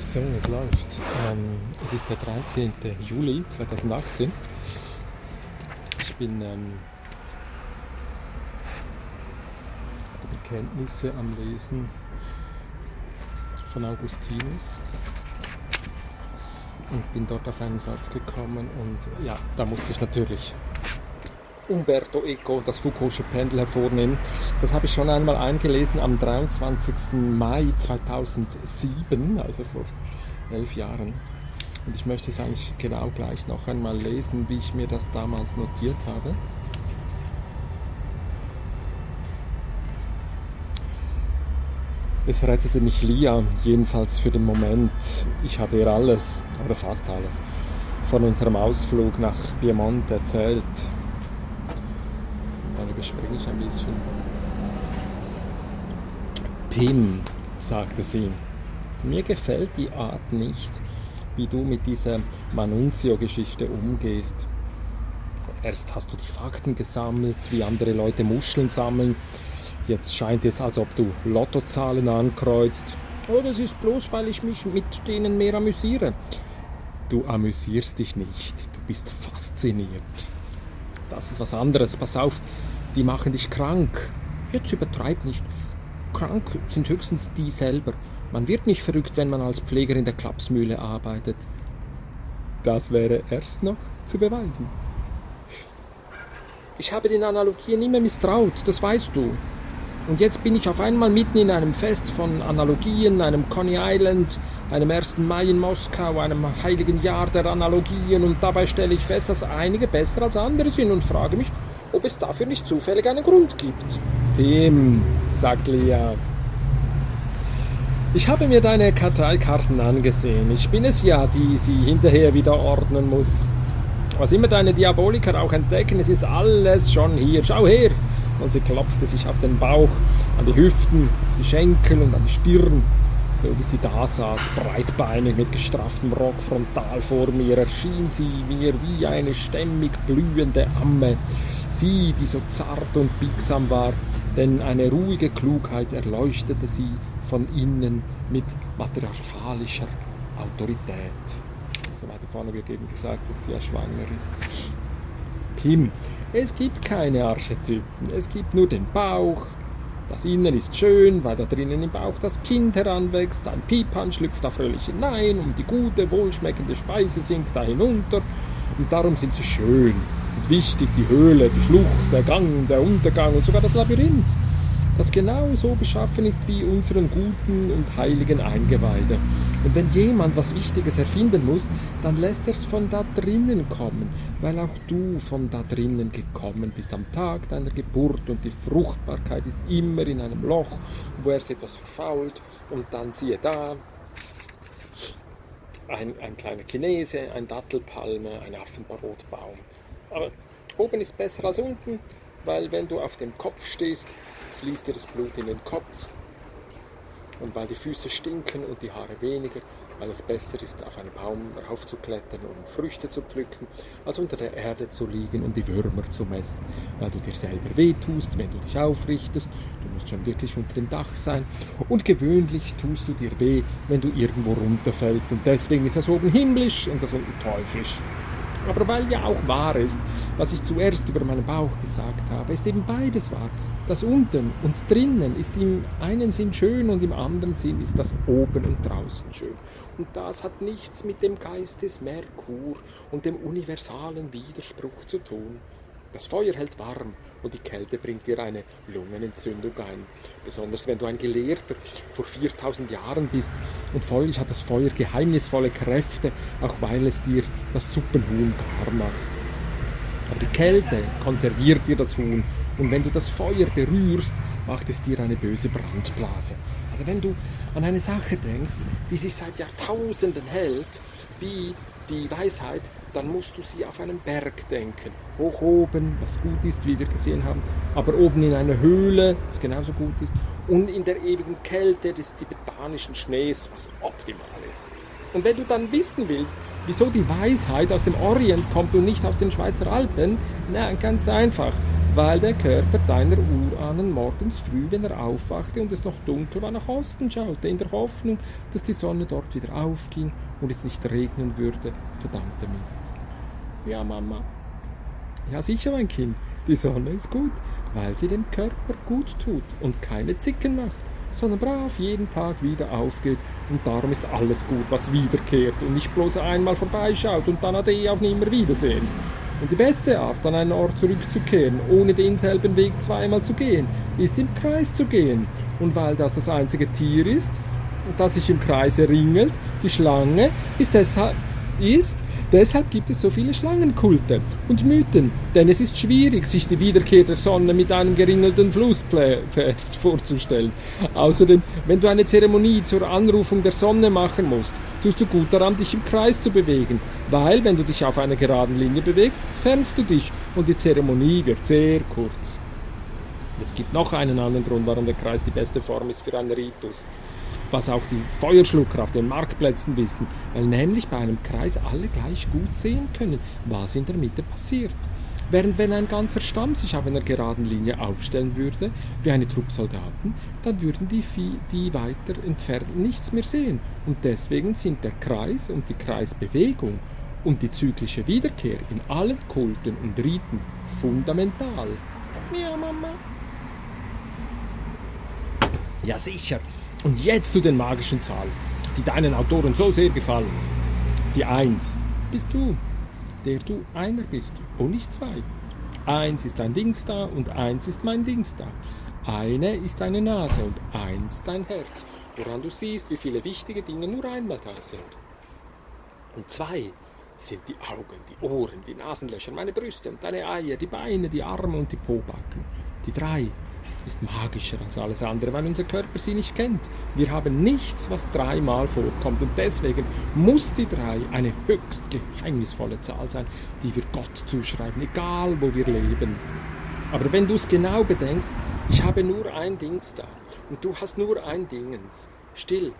So, es läuft. Ähm, es ist der 13. Juli 2018. Ich bin ähm, Bekenntnisse am Lesen von Augustinus und bin dort auf einen Satz gekommen und ja, da musste ich natürlich Umberto Eco, das Foucault'sche Pendel hervornehmen. Das habe ich schon einmal eingelesen am 23. Mai 2007, also vor elf Jahren. Und ich möchte es eigentlich genau gleich noch einmal lesen, wie ich mir das damals notiert habe. Es rettete mich Lia, jedenfalls für den Moment. Ich hatte ihr alles, oder fast alles, von unserem Ausflug nach Piemont erzählt überspringe ich ein bisschen. Pim, sagte sie, mir gefällt die Art nicht, wie du mit dieser Manunzio-Geschichte umgehst. Erst hast du die Fakten gesammelt, wie andere Leute Muscheln sammeln. Jetzt scheint es, als ob du Lottozahlen ankreuzt. Oh, das ist bloß, weil ich mich mit denen mehr amüsiere. Du amüsierst dich nicht, du bist fasziniert. Das ist was anderes. Pass auf, die machen dich krank. Jetzt übertreib nicht. Krank sind höchstens die selber. Man wird nicht verrückt, wenn man als Pfleger in der Klapsmühle arbeitet. Das wäre erst noch zu beweisen. Ich habe den Analogien immer misstraut, das weißt du. Und jetzt bin ich auf einmal mitten in einem Fest von Analogien, einem Coney Island, einem 1. Mai in Moskau, einem heiligen Jahr der Analogien und dabei stelle ich fest, dass einige besser als andere sind und frage mich, ob es dafür nicht zufällig einen Grund gibt. Pim, sagt Lia. Ich habe mir deine Karteikarten angesehen. Ich bin es ja, die sie hinterher wieder ordnen muss. Was immer deine Diaboliker auch entdecken, es ist alles schon hier. Schau her! Und sie klopfte sich auf den Bauch, an die Hüften, auf die Schenkel und an die Stirn. So wie sie da saß, breitbeinig mit gestrafftem Rock frontal vor mir, erschien sie mir wie eine stämmig blühende Amme sie, die so zart und biegsam war, denn eine ruhige Klugheit erleuchtete sie von innen mit matriarchalischer Autorität. Also weiter vorne wird eben gesagt, dass sie ja schwanger ist. Pim, es gibt keine Archetypen, es gibt nur den Bauch. Das Innen ist schön, weil da drinnen im Bauch das Kind heranwächst. Ein Pipan schlüpft da fröhlich hinein und die gute, wohlschmeckende Speise sinkt da hinunter. Und darum sind sie schön wichtig, die Höhle, die Schlucht, der Gang, der Untergang und sogar das Labyrinth, das genau so beschaffen ist wie unseren guten und heiligen Eingeweide. Und wenn jemand was Wichtiges erfinden muss, dann lässt er es von da drinnen kommen, weil auch du von da drinnen gekommen bist am Tag deiner Geburt und die Fruchtbarkeit ist immer in einem Loch, wo erst etwas verfault und dann siehe da, ein, ein kleiner Chinese, ein Dattelpalme, ein Affenbrotbaum. Aber oben ist besser als unten, weil wenn du auf dem Kopf stehst, fließt dir das Blut in den Kopf. Und weil die Füße stinken und die Haare weniger, weil es besser ist, auf einen Baum raufzuklettern und Früchte zu pflücken, als unter der Erde zu liegen und die Würmer zu messen, weil du dir selber wehtust, wenn du dich aufrichtest, du musst schon wirklich unter dem Dach sein und gewöhnlich tust du dir weh, wenn du irgendwo runterfällst und deswegen ist das oben himmlisch und das unten teuflisch. Aber weil ja auch wahr ist, was ich zuerst über meinen Bauch gesagt habe, ist eben beides wahr. Das unten und drinnen ist im einen Sinn schön und im anderen Sinn ist das oben und draußen schön. Und das hat nichts mit dem Geist des Merkur und dem universalen Widerspruch zu tun. Das Feuer hält warm und die Kälte bringt dir eine Lungenentzündung ein. Besonders wenn du ein Gelehrter vor 4000 Jahren bist und folglich hat das Feuer geheimnisvolle Kräfte, auch weil es dir das Suppenhuhn gar macht. Aber die Kälte konserviert dir das Huhn und wenn du das Feuer berührst, macht es dir eine böse Brandblase. Also wenn du an eine Sache denkst, die sich seit Jahrtausenden hält, wie die Weisheit, dann musst du sie auf einen Berg denken. Hoch oben, was gut ist, wie wir gesehen haben, aber oben in einer Höhle, was genauso gut ist, und in der ewigen Kälte des tibetanischen Schnees, was optimal ist. Und wenn du dann wissen willst, wieso die Weisheit aus dem Orient kommt und nicht aus den Schweizer Alpen, na, ganz einfach. Weil der Körper deiner Urahnen morgens früh, wenn er aufwachte und es noch dunkel war, nach Osten schaute, in der Hoffnung, dass die Sonne dort wieder aufging und es nicht regnen würde. Verdammter Mist. Ja, Mama. Ja, sicher, mein Kind. Die Sonne ist gut, weil sie dem Körper gut tut und keine Zicken macht, sondern brav jeden Tag wieder aufgeht. Und darum ist alles gut, was wiederkehrt und nicht bloß einmal vorbeischaut und dann Ade auf Nimmerwiedersehen. Und die beste Art, an einen Ort zurückzukehren, ohne denselben Weg zweimal zu gehen, ist im Kreis zu gehen. Und weil das das einzige Tier ist, das sich im Kreise ringelt, die Schlange, ist deshalb, ist, deshalb gibt es so viele Schlangenkulte und Mythen, denn es ist schwierig, sich die Wiederkehr der Sonne mit einem geringelten Flusspferd vorzustellen. Außerdem, wenn du eine Zeremonie zur Anrufung der Sonne machen musst, tust du gut daran, dich im Kreis zu bewegen, weil wenn du dich auf einer geraden Linie bewegst, fernst du dich und die Zeremonie wird sehr kurz. Es gibt noch einen anderen Grund, warum der Kreis die beste Form ist für einen Ritus, was auch die Feuerschlucker auf den Marktplätzen wissen, weil nämlich bei einem Kreis alle gleich gut sehen können, was in der Mitte passiert. Während wenn ein ganzer Stamm sich auf einer geraden Linie aufstellen würde, wie eine Trupp Soldaten, dann würden die, die weiter entfernt nichts mehr sehen. Und deswegen sind der Kreis und die Kreisbewegung und die zyklische Wiederkehr in allen Kulten und Riten fundamental. Ja, Mama. Ja, sicher. Und jetzt zu den magischen Zahlen, die deinen Autoren so sehr gefallen. Die Eins bist du der du einer bist und nicht zwei. Eins ist dein Dings da und eins ist mein Dings da. Eine ist deine Nase und eins dein Herz, woran du siehst, wie viele wichtige Dinge nur einmal da sind. Und zwei sind die Augen, die Ohren, die Nasenlöcher, meine Brüste und deine Eier, die Beine, die Arme und die Pobacken. Die drei ist magischer als alles andere, weil unser Körper sie nicht kennt. Wir haben nichts, was dreimal vorkommt und deswegen muss die drei eine höchst geheimnisvolle Zahl sein, die wir Gott zuschreiben, egal wo wir leben. Aber wenn du es genau bedenkst, ich habe nur ein Dings da und du hast nur ein Dingens. Still,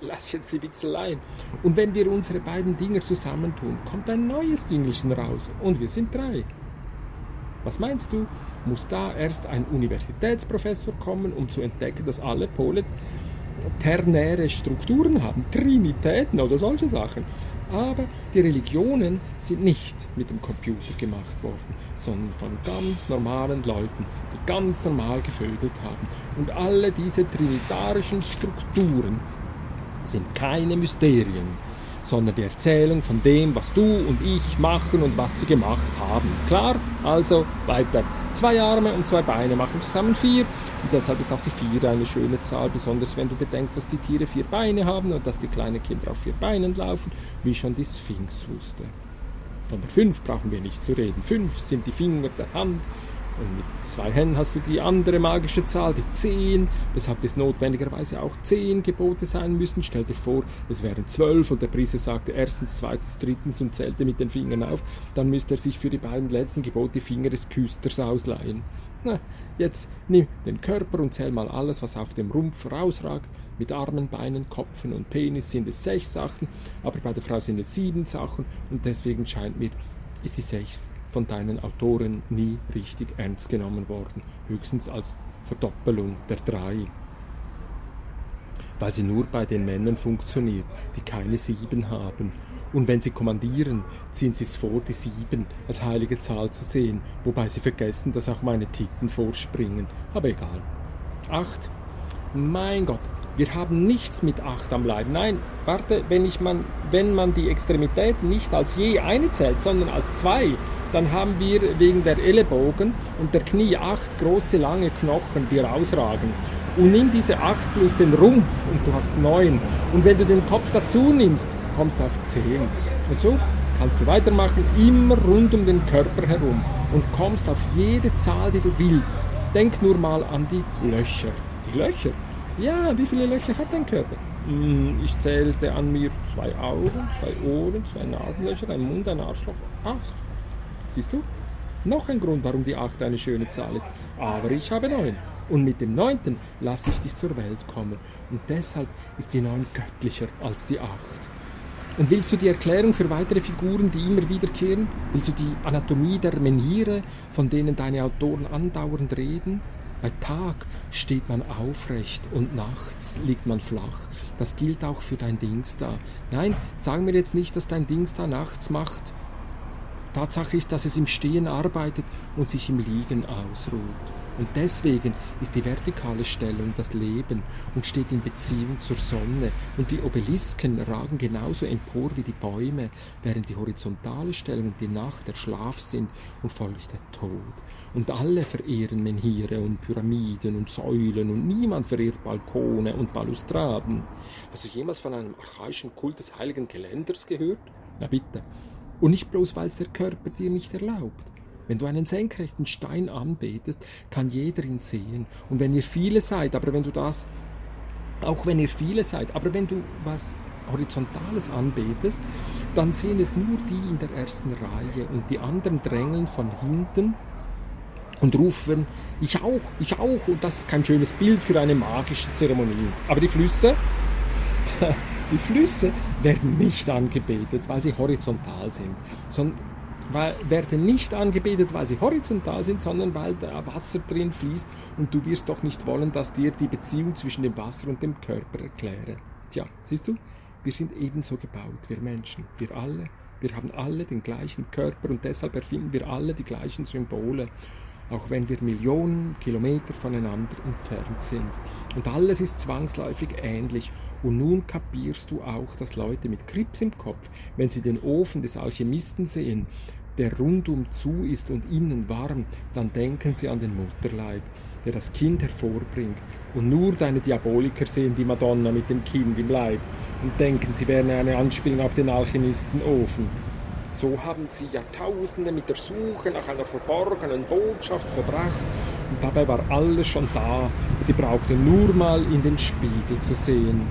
lass jetzt die Witzeleien. Und wenn wir unsere beiden Dinger zusammentun, kommt ein neues Dingelchen raus und wir sind drei. Was meinst du? Muss da erst ein Universitätsprofessor kommen, um zu entdecken, dass alle Pole ternäre Strukturen haben, Trinitäten oder solche Sachen. Aber die Religionen sind nicht mit dem Computer gemacht worden, sondern von ganz normalen Leuten, die ganz normal gevögelt haben. Und alle diese trinitarischen Strukturen sind keine Mysterien sondern die Erzählung von dem, was du und ich machen und was sie gemacht haben. Klar? Also weiter. Zwei Arme und zwei Beine machen zusammen vier. Und deshalb ist auch die vier eine schöne Zahl, besonders wenn du bedenkst, dass die Tiere vier Beine haben und dass die kleinen Kinder auf vier Beinen laufen, wie schon die Sphinx wusste. Von der fünf brauchen wir nicht zu reden. Fünf sind die Finger der Hand, und mit zwei Händen hast du die andere magische Zahl, die 10, weshalb es notwendigerweise auch 10 Gebote sein müssen. Stell dir vor, es wären 12 und der Priester sagte erstens, zweitens, drittens und zählte mit den Fingern auf. Dann müsste er sich für die beiden letzten Gebote die Finger des Küsters ausleihen. Na, jetzt nimm den Körper und zähl mal alles, was auf dem Rumpf rausragt. Mit Armen, Beinen, Kopfen und Penis sind es sechs Sachen, aber bei der Frau sind es sieben Sachen und deswegen scheint mir, ist die sechs von deinen Autoren nie richtig ernst genommen worden, höchstens als Verdoppelung der drei. Weil sie nur bei den Männern funktioniert, die keine sieben haben. Und wenn sie kommandieren, ziehen sie es vor, die sieben als heilige Zahl zu sehen, wobei sie vergessen, dass auch meine Titten vorspringen. Aber egal. Acht. Mein Gott, wir haben nichts mit acht am Leib. Nein, warte, wenn, ich man, wenn man die Extremitäten nicht als je eine zählt, sondern als zwei, dann haben wir wegen der Ellenbogen und der Knie acht große lange Knochen, die rausragen. Und nimm diese acht plus den Rumpf und du hast neun. Und wenn du den Kopf dazu nimmst, kommst du auf zehn. Und so kannst du weitermachen, immer rund um den Körper herum und kommst auf jede Zahl, die du willst. Denk nur mal an die Löcher. Die Löcher? Ja, wie viele Löcher hat dein Körper? Hm, ich zählte an mir zwei Augen, zwei Ohren, zwei Nasenlöcher, ein Mund, ein Arschloch. Acht. Siehst du? Noch ein Grund, warum die 8 eine schöne Zahl ist. Aber ich habe 9. Und mit dem 9. lasse ich dich zur Welt kommen. Und deshalb ist die 9 göttlicher als die 8. Und willst du die Erklärung für weitere Figuren, die immer wiederkehren? Willst du die Anatomie der Menhire, von denen deine Autoren andauernd reden? Bei Tag steht man aufrecht und nachts liegt man flach. Das gilt auch für dein Dings da. Nein, sag mir jetzt nicht, dass dein Dings da nachts macht. Tatsache ist, dass es im Stehen arbeitet und sich im Liegen ausruht. Und deswegen ist die vertikale Stellung das Leben und steht in Beziehung zur Sonne. Und die Obelisken ragen genauso empor wie die Bäume, während die horizontale Stellung und die Nacht der Schlaf sind und folglich der Tod. Und alle verehren Menhire und Pyramiden und Säulen und niemand verehrt Balkone und Balustraden. Hast du jemals von einem archaischen Kult des heiligen Geländers gehört? Na bitte. Und nicht bloß, weil es der Körper dir nicht erlaubt. Wenn du einen senkrechten Stein anbetest, kann jeder ihn sehen. Und wenn ihr viele seid, aber wenn du das, auch wenn ihr viele seid, aber wenn du was Horizontales anbetest, dann sehen es nur die in der ersten Reihe und die anderen drängeln von hinten und rufen, ich auch, ich auch. Und das ist kein schönes Bild für eine magische Zeremonie. Aber die Flüsse, die Flüsse werden nicht angebetet, weil sie horizontal sind, sondern weil, werden nicht angebetet, weil sie horizontal sind, sondern weil da Wasser drin fließt und du wirst doch nicht wollen, dass dir die Beziehung zwischen dem Wasser und dem Körper erkläre. Tja, siehst du, wir sind ebenso gebaut, wir Menschen, wir alle. Wir haben alle den gleichen Körper und deshalb erfinden wir alle die gleichen Symbole, auch wenn wir Millionen Kilometer voneinander entfernt sind. Und alles ist zwangsläufig ähnlich. Und nun kapierst du auch, dass Leute mit Krips im Kopf, wenn sie den Ofen des Alchemisten sehen, der rundum zu ist und innen warm, dann denken sie an den Mutterleib, der das Kind hervorbringt. Und nur deine Diaboliker sehen die Madonna mit dem Kind im Leib und denken, sie wären eine Anspielung auf den Alchemistenofen. So haben sie Jahrtausende mit der Suche nach einer verborgenen Botschaft verbracht dabei war alles schon da. Sie brauchten nur mal in den Spiegel zu sehen.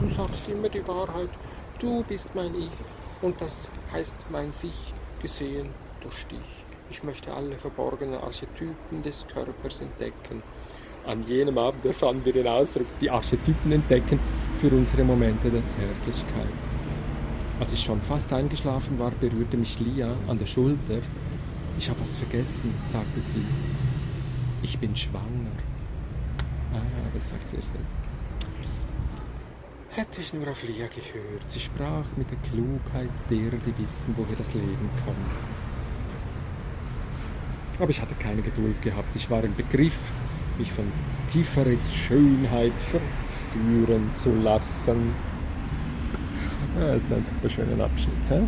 Du sagst immer die Wahrheit, du bist mein Ich und das heißt mein Sich gesehen durch dich. Ich möchte alle verborgenen Archetypen des Körpers entdecken. An jenem Abend erfahren wir den Ausdruck, die Archetypen entdecken für unsere Momente der Zärtlichkeit. Als ich schon fast eingeschlafen war, berührte mich Lia an der Schulter. Ich habe was vergessen, sagte sie. Ich bin schwanger. Ah, das sagt sie erst jetzt. Hätte ich nur auf Lia gehört. Sie sprach mit der Klugheit derer, die wissen, woher das Leben kommt. Aber ich hatte keine Geduld gehabt. Ich war im Begriff, mich von Tiferets Schönheit verführen zu lassen. Ja, das ist ein super schöner Abschnitt. He?